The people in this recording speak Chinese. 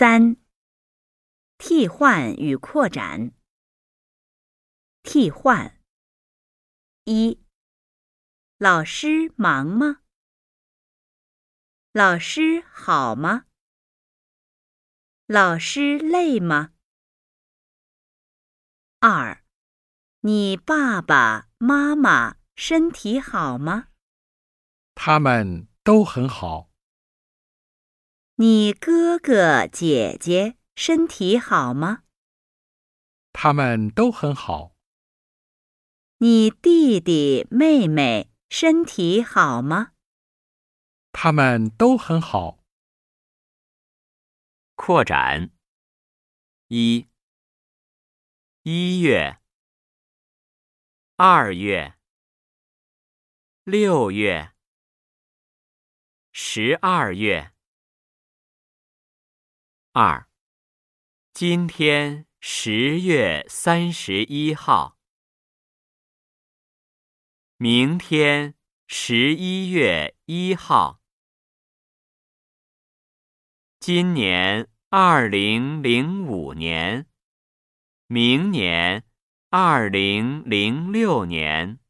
三、替换与扩展。替换。一、老师忙吗？老师好吗？老师累吗？二、你爸爸妈妈身体好吗？他们都很好。你哥哥姐姐身体好吗？他们都很好。你弟弟妹妹身体好吗？他们都很好。扩展。一、一月、二月、六月、十二月。二，今天十月三十一号。明天十一月一号。今年二零零五年。明年二零零六年。